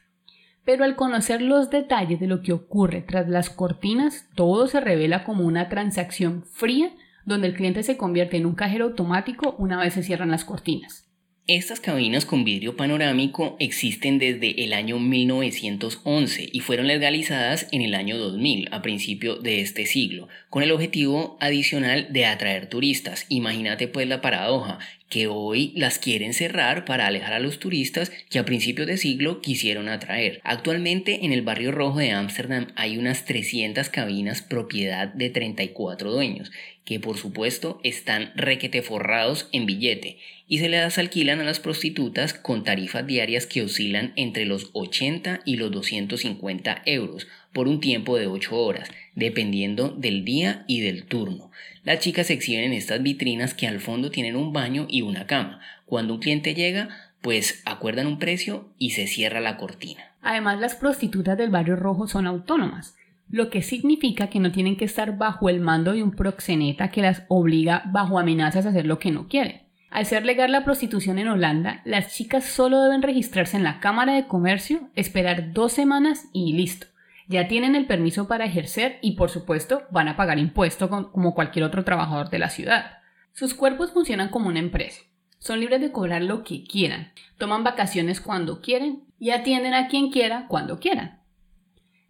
Pero al conocer los detalles de lo que ocurre tras las cortinas, todo se revela como una transacción fría donde el cliente se convierte en un cajero automático una vez se cierran las cortinas. Estas cabinas con vidrio panorámico existen desde el año 1911 y fueron legalizadas en el año 2000, a principio de este siglo, con el objetivo adicional de atraer turistas. Imagínate pues la paradoja, que hoy las quieren cerrar para alejar a los turistas que a principios de siglo quisieron atraer. Actualmente en el barrio rojo de Ámsterdam hay unas 300 cabinas propiedad de 34 dueños, que por supuesto están requete forrados en billete y se les alquilan a las prostitutas con tarifas diarias que oscilan entre los 80 y los 250 euros por un tiempo de 8 horas, dependiendo del día y del turno. Las chicas se exhiben en estas vitrinas que al fondo tienen un baño y una cama. Cuando un cliente llega, pues acuerdan un precio y se cierra la cortina. Además, las prostitutas del barrio rojo son autónomas, lo que significa que no tienen que estar bajo el mando de un proxeneta que las obliga bajo amenazas a hacer lo que no quieren. Al ser legal la prostitución en Holanda, las chicas solo deben registrarse en la Cámara de Comercio, esperar dos semanas y listo ya tienen el permiso para ejercer y por supuesto van a pagar impuestos como cualquier otro trabajador de la ciudad. Sus cuerpos funcionan como una empresa. Son libres de cobrar lo que quieran, toman vacaciones cuando quieren y atienden a quien quiera cuando quieran.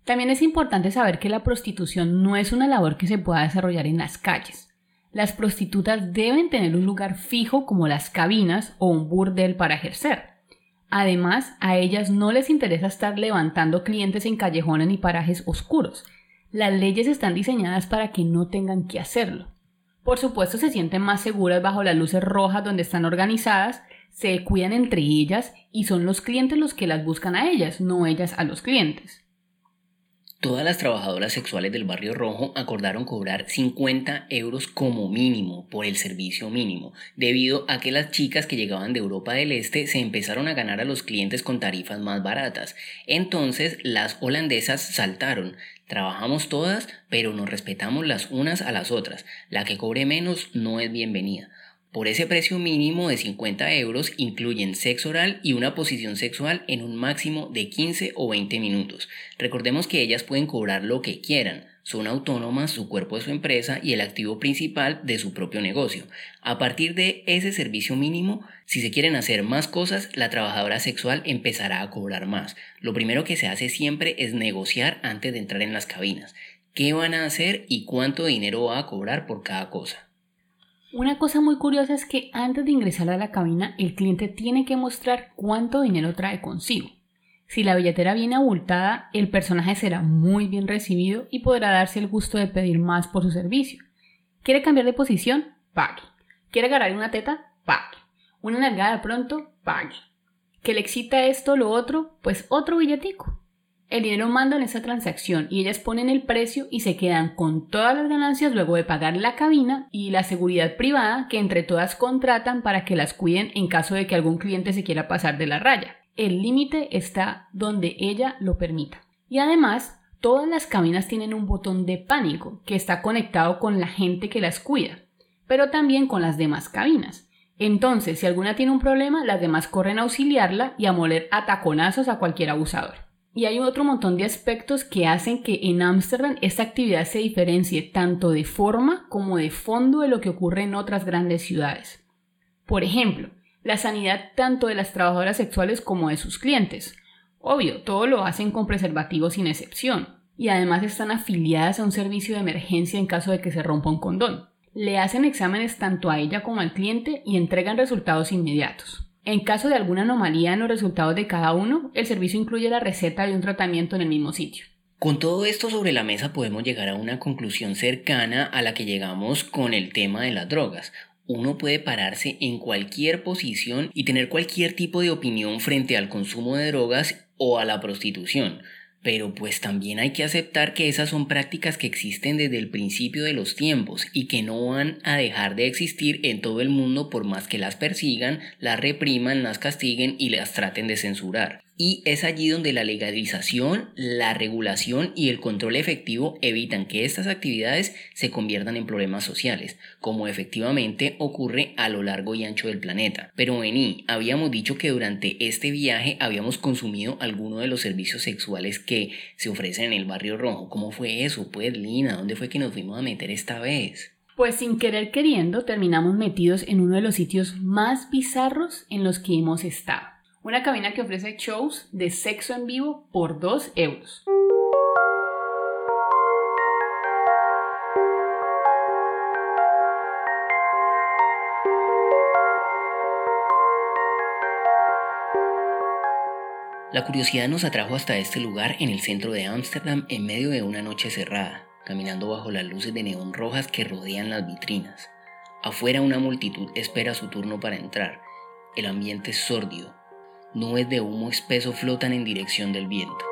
También es importante saber que la prostitución no es una labor que se pueda desarrollar en las calles. Las prostitutas deben tener un lugar fijo como las cabinas o un burdel para ejercer. Además, a ellas no les interesa estar levantando clientes en callejones ni parajes oscuros. Las leyes están diseñadas para que no tengan que hacerlo. Por supuesto, se sienten más seguras bajo las luces rojas donde están organizadas, se cuidan entre ellas y son los clientes los que las buscan a ellas, no ellas a los clientes. Todas las trabajadoras sexuales del barrio rojo acordaron cobrar 50 euros como mínimo por el servicio mínimo, debido a que las chicas que llegaban de Europa del Este se empezaron a ganar a los clientes con tarifas más baratas. Entonces las holandesas saltaron. Trabajamos todas, pero nos respetamos las unas a las otras. La que cobre menos no es bienvenida. Por ese precio mínimo de 50 euros incluyen sexo oral y una posición sexual en un máximo de 15 o 20 minutos. Recordemos que ellas pueden cobrar lo que quieran, son autónomas, su cuerpo es su empresa y el activo principal de su propio negocio. A partir de ese servicio mínimo, si se quieren hacer más cosas, la trabajadora sexual empezará a cobrar más. Lo primero que se hace siempre es negociar antes de entrar en las cabinas. ¿Qué van a hacer y cuánto dinero va a cobrar por cada cosa? Una cosa muy curiosa es que antes de ingresar a la cabina el cliente tiene que mostrar cuánto dinero trae consigo. Si la billetera viene abultada, el personaje será muy bien recibido y podrá darse el gusto de pedir más por su servicio. ¿Quiere cambiar de posición? Pague. ¿Quiere agarrar una teta? Pague. ¿Una nalgada pronto? Pague. ¿Que le excita esto o lo otro? Pues otro billetico. El dinero manda en esa transacción y ellas ponen el precio y se quedan con todas las ganancias luego de pagar la cabina y la seguridad privada que entre todas contratan para que las cuiden en caso de que algún cliente se quiera pasar de la raya. El límite está donde ella lo permita. Y además, todas las cabinas tienen un botón de pánico que está conectado con la gente que las cuida, pero también con las demás cabinas. Entonces, si alguna tiene un problema, las demás corren a auxiliarla y a moler a taconazos a cualquier abusador. Y hay otro montón de aspectos que hacen que en Ámsterdam esta actividad se diferencie tanto de forma como de fondo de lo que ocurre en otras grandes ciudades. Por ejemplo, la sanidad tanto de las trabajadoras sexuales como de sus clientes. Obvio, todo lo hacen con preservativos sin excepción, y además están afiliadas a un servicio de emergencia en caso de que se rompa un condón. Le hacen exámenes tanto a ella como al cliente y entregan resultados inmediatos. En caso de alguna anomalía en los resultados de cada uno, el servicio incluye la receta de un tratamiento en el mismo sitio. Con todo esto sobre la mesa podemos llegar a una conclusión cercana a la que llegamos con el tema de las drogas. Uno puede pararse en cualquier posición y tener cualquier tipo de opinión frente al consumo de drogas o a la prostitución. Pero pues también hay que aceptar que esas son prácticas que existen desde el principio de los tiempos y que no van a dejar de existir en todo el mundo por más que las persigan, las repriman, las castiguen y las traten de censurar. Y es allí donde la legalización, la regulación y el control efectivo evitan que estas actividades se conviertan en problemas sociales, como efectivamente ocurre a lo largo y ancho del planeta. Pero vení, habíamos dicho que durante este viaje habíamos consumido alguno de los servicios sexuales que se ofrecen en el barrio rojo. ¿Cómo fue eso? Pues Lina, ¿dónde fue que nos fuimos a meter esta vez? Pues sin querer queriendo terminamos metidos en uno de los sitios más bizarros en los que hemos estado una cabina que ofrece shows de sexo en vivo por 2 euros. La curiosidad nos atrajo hasta este lugar en el centro de Ámsterdam en medio de una noche cerrada, caminando bajo las luces de neón rojas que rodean las vitrinas. Afuera una multitud espera su turno para entrar. El ambiente es sórdido, Nubes de humo espeso flotan en dirección del viento.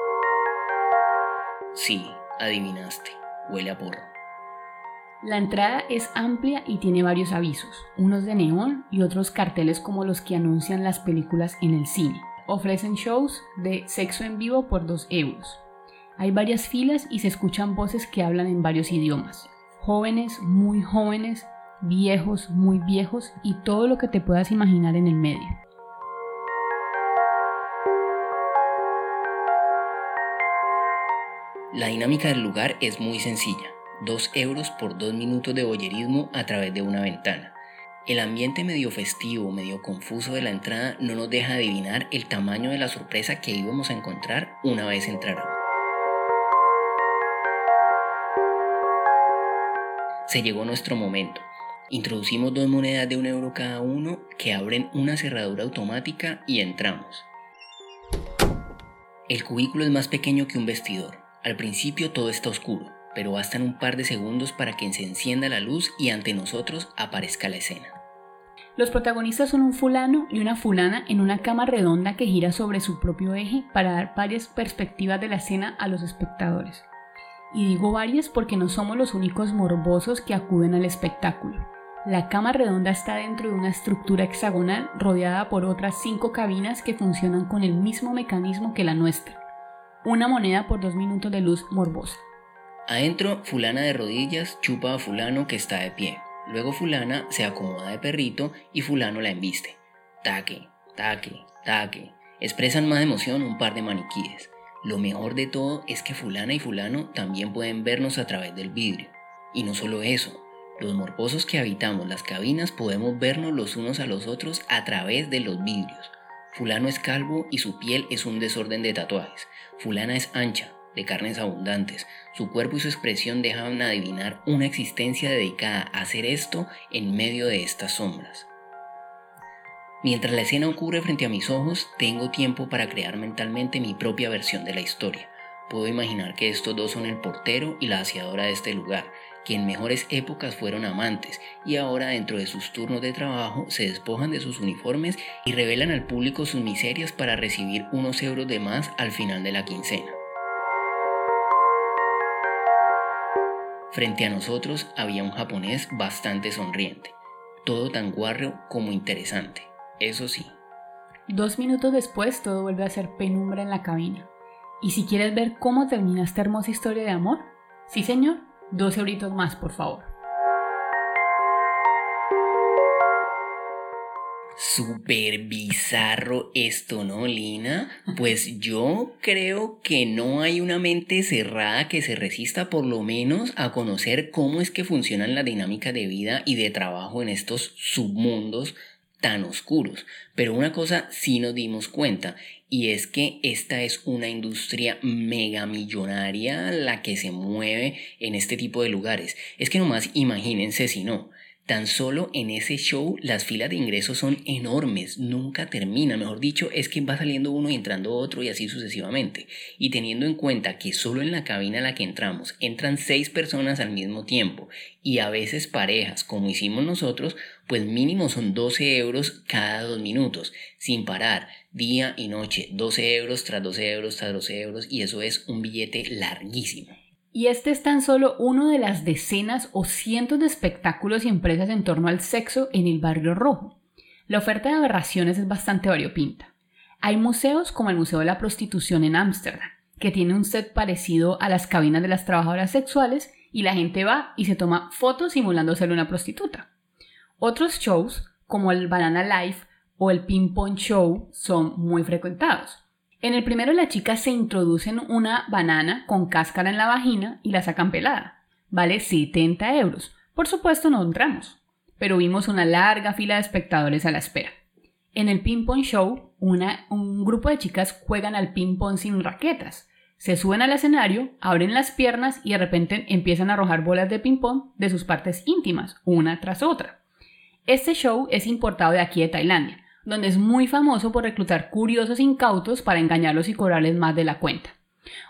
Sí, adivinaste, huele a porro. La entrada es amplia y tiene varios avisos, unos de neón y otros carteles como los que anuncian las películas en el cine ofrecen shows de sexo en vivo por 2 euros. Hay varias filas y se escuchan voces que hablan en varios idiomas. Jóvenes, muy jóvenes, viejos, muy viejos y todo lo que te puedas imaginar en el medio. La dinámica del lugar es muy sencilla. 2 euros por 2 minutos de boyerismo a través de una ventana. El ambiente medio festivo, medio confuso de la entrada no nos deja adivinar el tamaño de la sorpresa que íbamos a encontrar una vez entráramos. Se llegó nuestro momento. Introducimos dos monedas de un euro cada uno que abren una cerradura automática y entramos. El cubículo es más pequeño que un vestidor. Al principio todo está oscuro, pero bastan un par de segundos para que se encienda la luz y ante nosotros aparezca la escena. Los protagonistas son un fulano y una fulana en una cama redonda que gira sobre su propio eje para dar varias perspectivas de la escena a los espectadores. Y digo varias porque no somos los únicos morbosos que acuden al espectáculo. La cama redonda está dentro de una estructura hexagonal rodeada por otras cinco cabinas que funcionan con el mismo mecanismo que la nuestra. Una moneda por dos minutos de luz morbosa. Adentro, fulana de rodillas chupa a fulano que está de pie. Luego fulana se acomoda de perrito y fulano la embiste. Taque, taque, taque. Expresan más emoción un par de maniquíes. Lo mejor de todo es que fulana y fulano también pueden vernos a través del vidrio. Y no solo eso, los morbosos que habitamos las cabinas podemos vernos los unos a los otros a través de los vidrios. Fulano es calvo y su piel es un desorden de tatuajes. Fulana es ancha, de carnes abundantes. Su cuerpo y su expresión dejan adivinar una existencia dedicada a hacer esto en medio de estas sombras. Mientras la escena ocurre frente a mis ojos, tengo tiempo para crear mentalmente mi propia versión de la historia. Puedo imaginar que estos dos son el portero y la aseadora de este lugar, que en mejores épocas fueron amantes y ahora dentro de sus turnos de trabajo se despojan de sus uniformes y revelan al público sus miserias para recibir unos euros de más al final de la quincena. Frente a nosotros había un japonés bastante sonriente, todo tan guarro como interesante, eso sí. Dos minutos después todo vuelve a ser penumbra en la cabina. ¿Y si quieres ver cómo termina esta hermosa historia de amor? Sí, señor, dos euritos más, por favor. Súper bizarro esto, ¿no, Lina? Pues yo creo que no hay una mente cerrada que se resista por lo menos a conocer cómo es que funcionan las dinámicas de vida y de trabajo en estos submundos tan oscuros. Pero una cosa sí nos dimos cuenta y es que esta es una industria mega millonaria la que se mueve en este tipo de lugares. Es que nomás imagínense si no. Tan solo en ese show las filas de ingresos son enormes, nunca termina, mejor dicho, es que va saliendo uno y entrando otro y así sucesivamente. Y teniendo en cuenta que solo en la cabina a la que entramos entran seis personas al mismo tiempo y a veces parejas, como hicimos nosotros, pues mínimo son 12 euros cada dos minutos, sin parar, día y noche, 12 euros tras 12 euros tras 12 euros y eso es un billete larguísimo. Y este es tan solo uno de las decenas o cientos de espectáculos y empresas en torno al sexo en el barrio rojo. La oferta de aberraciones es bastante variopinta. Hay museos como el Museo de la Prostitución en Ámsterdam, que tiene un set parecido a las cabinas de las trabajadoras sexuales y la gente va y se toma fotos simulando ser una prostituta. Otros shows, como el Banana Life o el Ping Pong Show, son muy frecuentados. En el primero las chicas se introducen una banana con cáscara en la vagina y la sacan pelada. Vale 70 euros. Por supuesto no entramos, pero vimos una larga fila de espectadores a la espera. En el ping pong show, un grupo de chicas juegan al ping pong sin raquetas. Se suben al escenario, abren las piernas y de repente empiezan a arrojar bolas de ping pong de sus partes íntimas, una tras otra. Este show es importado de aquí de Tailandia donde es muy famoso por reclutar curiosos incautos para engañarlos y cobrarles más de la cuenta.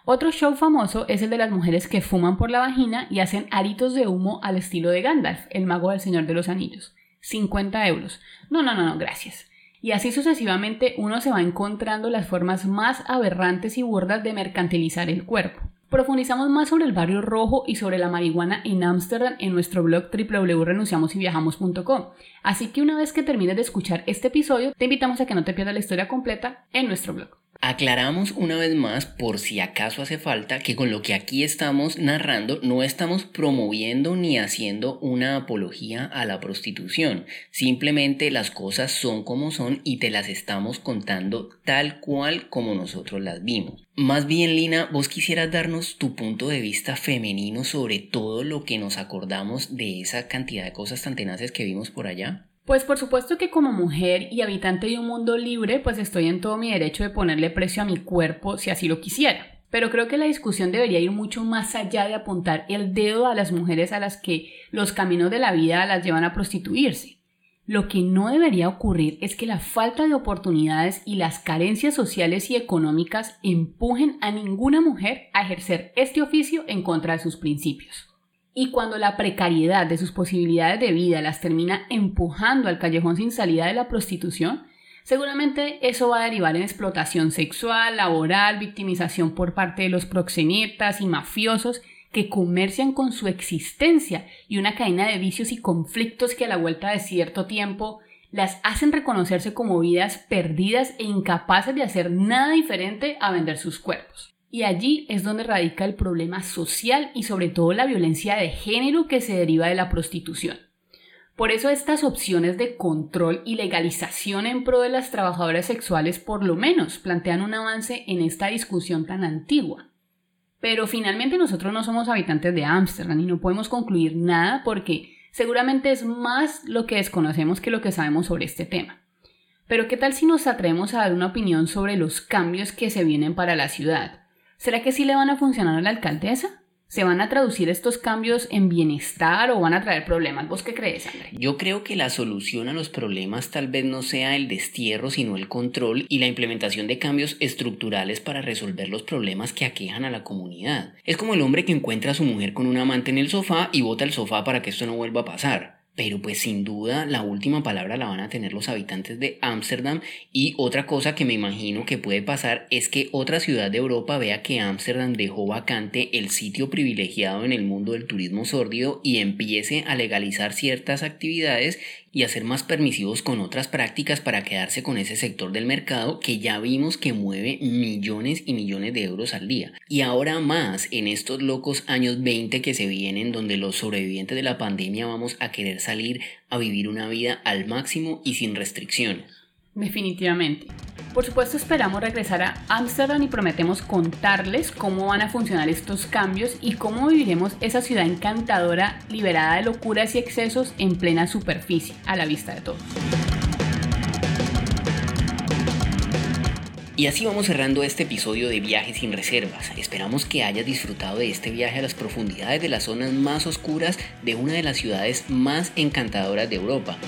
Otro show famoso es el de las mujeres que fuman por la vagina y hacen aritos de humo al estilo de Gandalf, el mago del Señor de los Anillos. 50 euros. No, no, no, no, gracias. Y así sucesivamente uno se va encontrando las formas más aberrantes y burdas de mercantilizar el cuerpo. Profundizamos más sobre el barrio rojo y sobre la marihuana en Ámsterdam en nuestro blog www.renunciamosyviajamos.com. Así que una vez que termines de escuchar este episodio, te invitamos a que no te pierdas la historia completa en nuestro blog. Aclaramos una vez más, por si acaso hace falta, que con lo que aquí estamos narrando no estamos promoviendo ni haciendo una apología a la prostitución. Simplemente las cosas son como son y te las estamos contando tal cual como nosotros las vimos. Más bien, Lina, vos quisieras darnos tu punto de vista femenino sobre todo lo que nos acordamos de esa cantidad de cosas tan tenaces que vimos por allá. Pues por supuesto que como mujer y habitante de un mundo libre, pues estoy en todo mi derecho de ponerle precio a mi cuerpo si así lo quisiera. Pero creo que la discusión debería ir mucho más allá de apuntar el dedo a las mujeres a las que los caminos de la vida las llevan a prostituirse. Lo que no debería ocurrir es que la falta de oportunidades y las carencias sociales y económicas empujen a ninguna mujer a ejercer este oficio en contra de sus principios. Y cuando la precariedad de sus posibilidades de vida las termina empujando al callejón sin salida de la prostitución, seguramente eso va a derivar en explotación sexual, laboral, victimización por parte de los proxenetas y mafiosos que comercian con su existencia y una cadena de vicios y conflictos que a la vuelta de cierto tiempo las hacen reconocerse como vidas perdidas e incapaces de hacer nada diferente a vender sus cuerpos. Y allí es donde radica el problema social y sobre todo la violencia de género que se deriva de la prostitución. Por eso estas opciones de control y legalización en pro de las trabajadoras sexuales por lo menos plantean un avance en esta discusión tan antigua. Pero finalmente nosotros no somos habitantes de Ámsterdam y no podemos concluir nada porque seguramente es más lo que desconocemos que lo que sabemos sobre este tema. Pero ¿qué tal si nos atrevemos a dar una opinión sobre los cambios que se vienen para la ciudad? ¿Será que sí le van a funcionar a la alcaldesa? ¿Se van a traducir estos cambios en bienestar o van a traer problemas? ¿Vos qué crees, André? Yo creo que la solución a los problemas tal vez no sea el destierro, sino el control y la implementación de cambios estructurales para resolver los problemas que aquejan a la comunidad. Es como el hombre que encuentra a su mujer con un amante en el sofá y bota el sofá para que esto no vuelva a pasar pero pues sin duda la última palabra la van a tener los habitantes de Ámsterdam. Y otra cosa que me imagino que puede pasar es que otra ciudad de Europa vea que Ámsterdam dejó vacante el sitio privilegiado en el mundo del turismo sórdido y empiece a legalizar ciertas actividades y a ser más permisivos con otras prácticas para quedarse con ese sector del mercado que ya vimos que mueve millones y millones de euros al día. Y ahora más en estos locos años 20 que se vienen donde los sobrevivientes de la pandemia vamos a querer salir a vivir una vida al máximo y sin restricciones. Definitivamente. Por supuesto esperamos regresar a Ámsterdam y prometemos contarles cómo van a funcionar estos cambios y cómo viviremos esa ciudad encantadora liberada de locuras y excesos en plena superficie, a la vista de todos. Y así vamos cerrando este episodio de Viajes sin Reservas. Esperamos que hayas disfrutado de este viaje a las profundidades de las zonas más oscuras de una de las ciudades más encantadoras de Europa.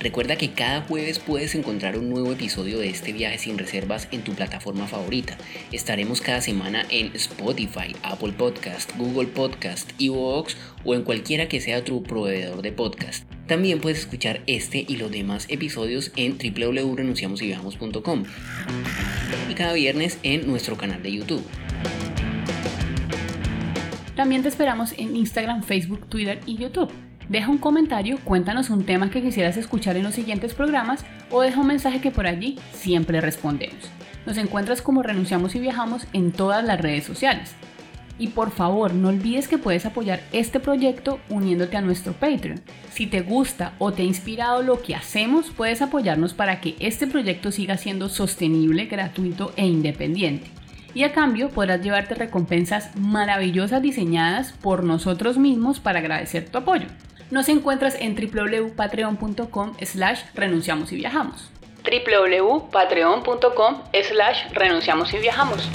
Recuerda que cada jueves puedes encontrar un nuevo episodio de este viaje sin reservas en tu plataforma favorita. Estaremos cada semana en Spotify, Apple Podcast, Google Podcast, Evox o en cualquiera que sea tu proveedor de podcast. También puedes escuchar este y los demás episodios en www.renunciamosyviajamos.com y cada viernes en nuestro canal de YouTube. También te esperamos en Instagram, Facebook, Twitter y YouTube. Deja un comentario, cuéntanos un tema que quisieras escuchar en los siguientes programas o deja un mensaje que por allí siempre respondemos. Nos encuentras como Renunciamos y Viajamos en todas las redes sociales. Y por favor, no olvides que puedes apoyar este proyecto uniéndote a nuestro Patreon. Si te gusta o te ha inspirado lo que hacemos, puedes apoyarnos para que este proyecto siga siendo sostenible, gratuito e independiente. Y a cambio podrás llevarte recompensas maravillosas diseñadas por nosotros mismos para agradecer tu apoyo nos encuentras en www.patreon.com slash renunciamos y viajamos. www.patreon.com slash renunciamos y viajamos.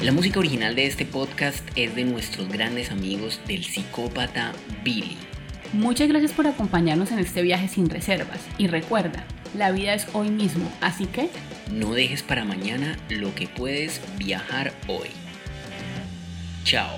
La música original de este podcast es de nuestros grandes amigos del psicópata Billy. Muchas gracias por acompañarnos en este viaje sin reservas y recuerda, la vida es hoy mismo, así que no dejes para mañana lo que puedes viajar hoy. Chao.